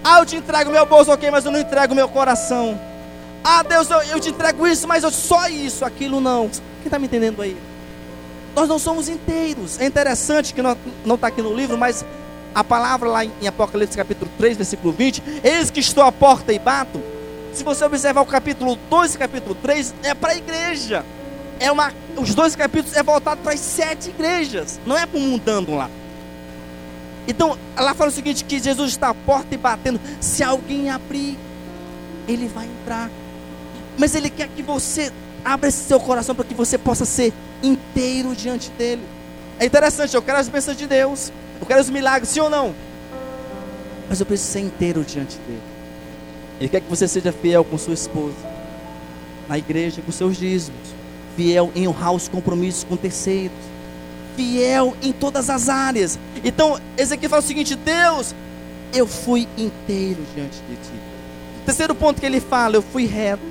Ah, eu te entrego o meu bolso, ok, mas eu não entrego o meu coração. Ah, Deus, eu, eu te entrego isso, mas eu, só isso, aquilo não. Quem está me entendendo aí? Nós não somos inteiros. É interessante que não está aqui no livro, mas a palavra lá em Apocalipse capítulo 3, versículo 20, eis que estou à porta e bato. Se você observar o capítulo 2 e capítulo 3, é para a igreja. É uma, os dois capítulos é voltado para as sete igrejas, não é para o mundano lá. Então, ela fala o seguinte: que Jesus está à porta e batendo. Se alguém abrir, ele vai entrar. Mas ele quer que você abra esse seu coração para que você possa ser inteiro diante dele. É interessante, eu quero as bênçãos de Deus. Eu quero os milagres, sim ou não? Mas eu preciso ser inteiro diante dele. Ele quer que você seja fiel com sua esposa, na igreja, com seus dízimos, fiel em honrar os compromissos com terceiros, fiel em todas as áreas. Então, Ezequiel fala o seguinte: Deus, eu fui inteiro diante de ti. Terceiro ponto que ele fala, eu fui reto.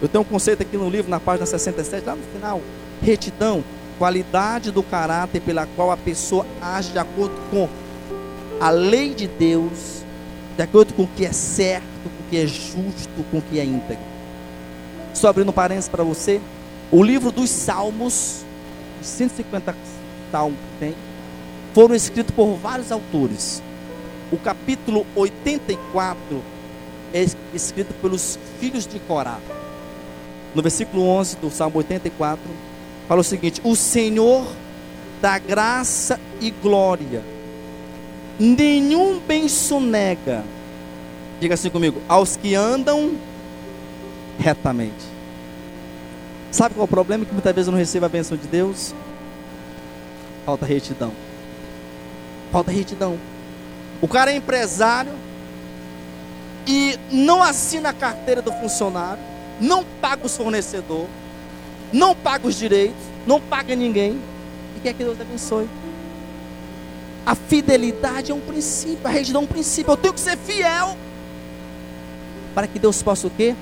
Eu tenho um conceito aqui no livro, na página 67, lá no final: retidão, qualidade do caráter pela qual a pessoa age de acordo com a lei de Deus de acordo com o que é certo, com o que é justo, com o que é íntegro. Só abrindo parênteses para você, o livro dos Salmos, 150 salmos tem, foram escritos por vários autores. O capítulo 84 é escrito pelos filhos de Corá. No versículo 11 do Salmo 84, fala o seguinte: O Senhor dá graça e glória nenhum bem sonega. Diga assim comigo: aos que andam retamente. Sabe qual é o problema? Que muitas vezes eu não recebo a bênção de Deus? Falta retidão. Falta retidão. O cara é empresário e não assina a carteira do funcionário, não paga os fornecedores, não paga os direitos, não paga ninguém e quer que Deus abençoe. A fidelidade é um princípio, a retidão é um princípio. Eu tenho que ser fiel para que Deus possa o quê?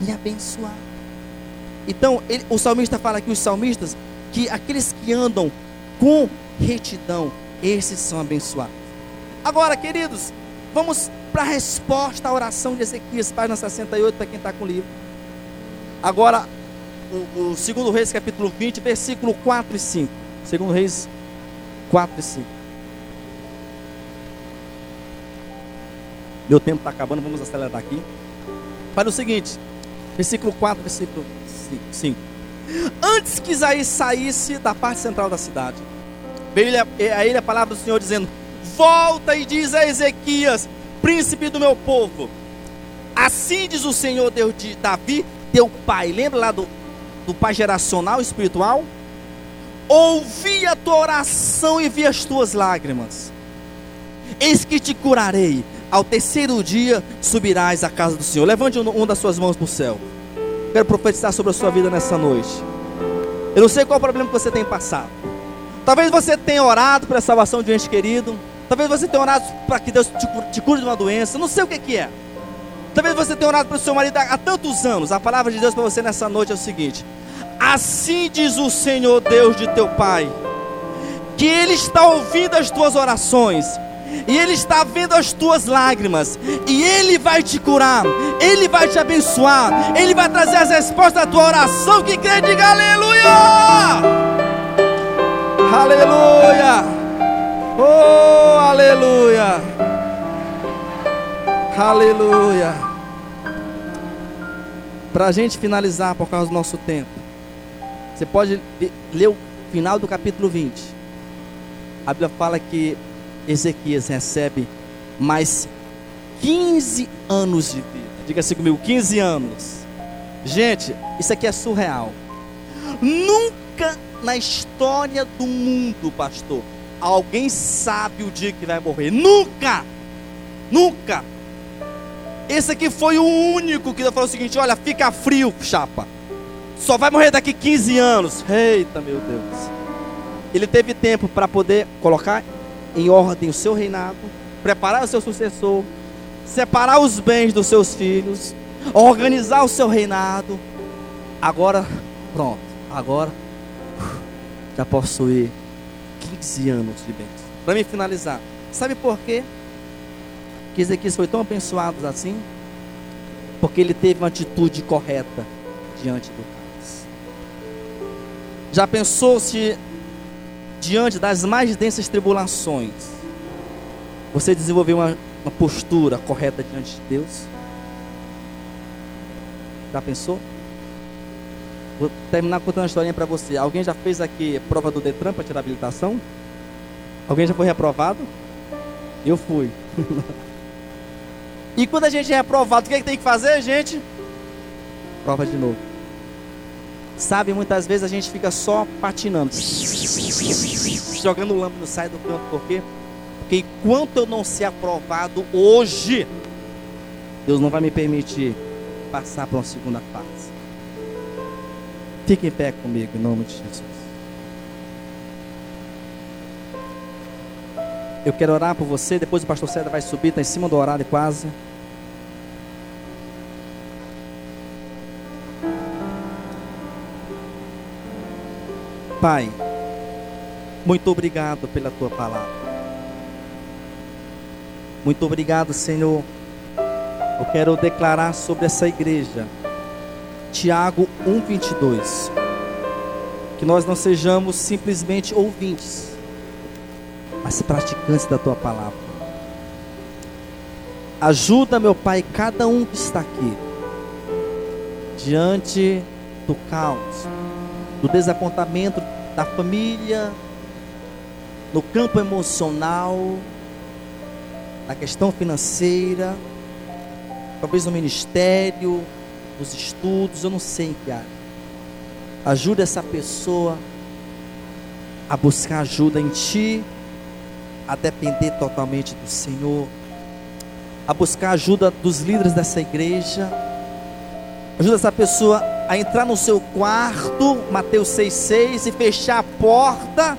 Me abençoar. Então, ele, o salmista fala aqui, os salmistas, que aqueles que andam com retidão, esses são abençoados. Agora, queridos, vamos para a resposta à oração de Ezequias, página 68, para quem está com o livro. Agora, o, segundo Reis, capítulo 20, versículo 4 e 5. Segundo Reis 4 e 5. Meu tempo está acabando, vamos acelerar aqui. Fala o seguinte, versículo 4, versículo 5. Antes que Isaías saísse da parte central da cidade, veio a ele a palavra do Senhor dizendo: Volta e diz a Ezequias, príncipe do meu povo. Assim diz o Senhor Deus de Davi, teu pai. Lembra lá do, do pai geracional espiritual? Ouvi a tua oração e vi as tuas lágrimas. Eis que te curarei ao terceiro dia subirás à casa do Senhor. Levante uma das suas mãos para o céu. Quero profetizar sobre a sua vida nessa noite. Eu não sei qual problema que você tem passado. Talvez você tenha orado para a salvação de um ente querido. Talvez você tenha orado para que Deus te, cure de uma doença. Não sei o que é. Talvez você tenha orado para o seu marido há tantos anos. A palavra de Deus para você nessa noite é o seguinte: Assim diz o Senhor Deus de teu Pai, que Ele está ouvindo as tuas orações E Ele está vendo as tuas lágrimas. E Ele vai te curar. Ele vai te abençoar. Ele vai trazer as respostas da tua oração. Que crê, diga aleluia! Aleluia! Oh, aleluia! Aleluia! Para a gente finalizar por causa do nosso tempo, você pode ler o final do capítulo 20. A Bíblia fala que Ezequias recebe mais 15 anos de vida. Diga assim comigo, 15 anos. Gente, isso aqui é surreal. Nunca na história do mundo, pastor, alguém sabe o dia que vai morrer. Nunca! Nunca! Esse aqui foi o único que falou o seguinte: olha, fica frio, chapa. Só vai morrer daqui 15 anos. Eita, meu Deus. Ele teve tempo para poder colocar em ordem o seu reinado, preparar o seu sucessor, separar os bens dos seus filhos, organizar o seu reinado. Agora, pronto, agora já possui 15 anos de bens. Para me finalizar, sabe por quê? Que Ezequias foi tão abençoado assim? Porque ele teve uma atitude correta diante do caos. Já pensou se diante das mais densas tribulações, você desenvolveu uma, uma postura correta diante de Deus? Já pensou? Vou terminar contando uma historinha para você. Alguém já fez aqui prova do Detran para tirar habilitação? Alguém já foi reprovado? Eu fui. <laughs> e quando a gente é reprovado, o que, é que tem que fazer, gente? Prova de novo. Sabe, muitas vezes a gente fica só patinando, jogando lâmpada, sai do campo, por quê? Porque enquanto eu não ser aprovado hoje, Deus não vai me permitir passar para uma segunda fase. Fique em pé comigo, em nome de Jesus. Eu quero orar por você, depois o pastor César vai subir, está em cima do horário quase. Pai, muito obrigado pela tua palavra. Muito obrigado, Senhor. Eu quero declarar sobre essa igreja, Tiago 1:22, que nós não sejamos simplesmente ouvintes, mas praticantes da tua palavra. Ajuda, meu Pai, cada um que está aqui, diante do caos, do desapontamento da família, no campo emocional, na questão financeira, talvez no ministério, nos estudos, eu não sei em que área. Ajuda essa pessoa a buscar ajuda em Ti, a depender totalmente do Senhor, a buscar ajuda dos líderes dessa igreja. Ajuda essa pessoa a entrar no seu quarto, Mateus 6,6, e fechar a porta,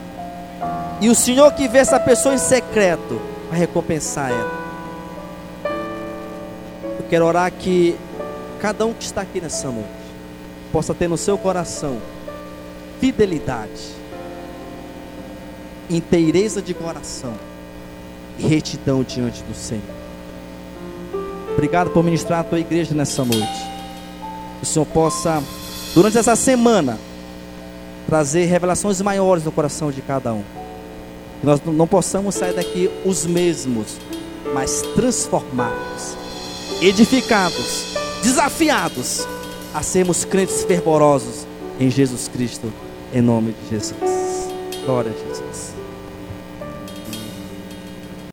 e o Senhor que vê essa pessoa em secreto, vai recompensar ela. Eu quero orar que cada um que está aqui nessa noite possa ter no seu coração fidelidade, inteireza de coração e retidão diante do Senhor. Obrigado por ministrar a tua igreja nessa noite o Senhor possa, durante essa semana, trazer revelações maiores no coração de cada um. Que nós não possamos sair daqui os mesmos, mas transformados, edificados, desafiados a sermos crentes fervorosos em Jesus Cristo, em nome de Jesus. Glória a Jesus.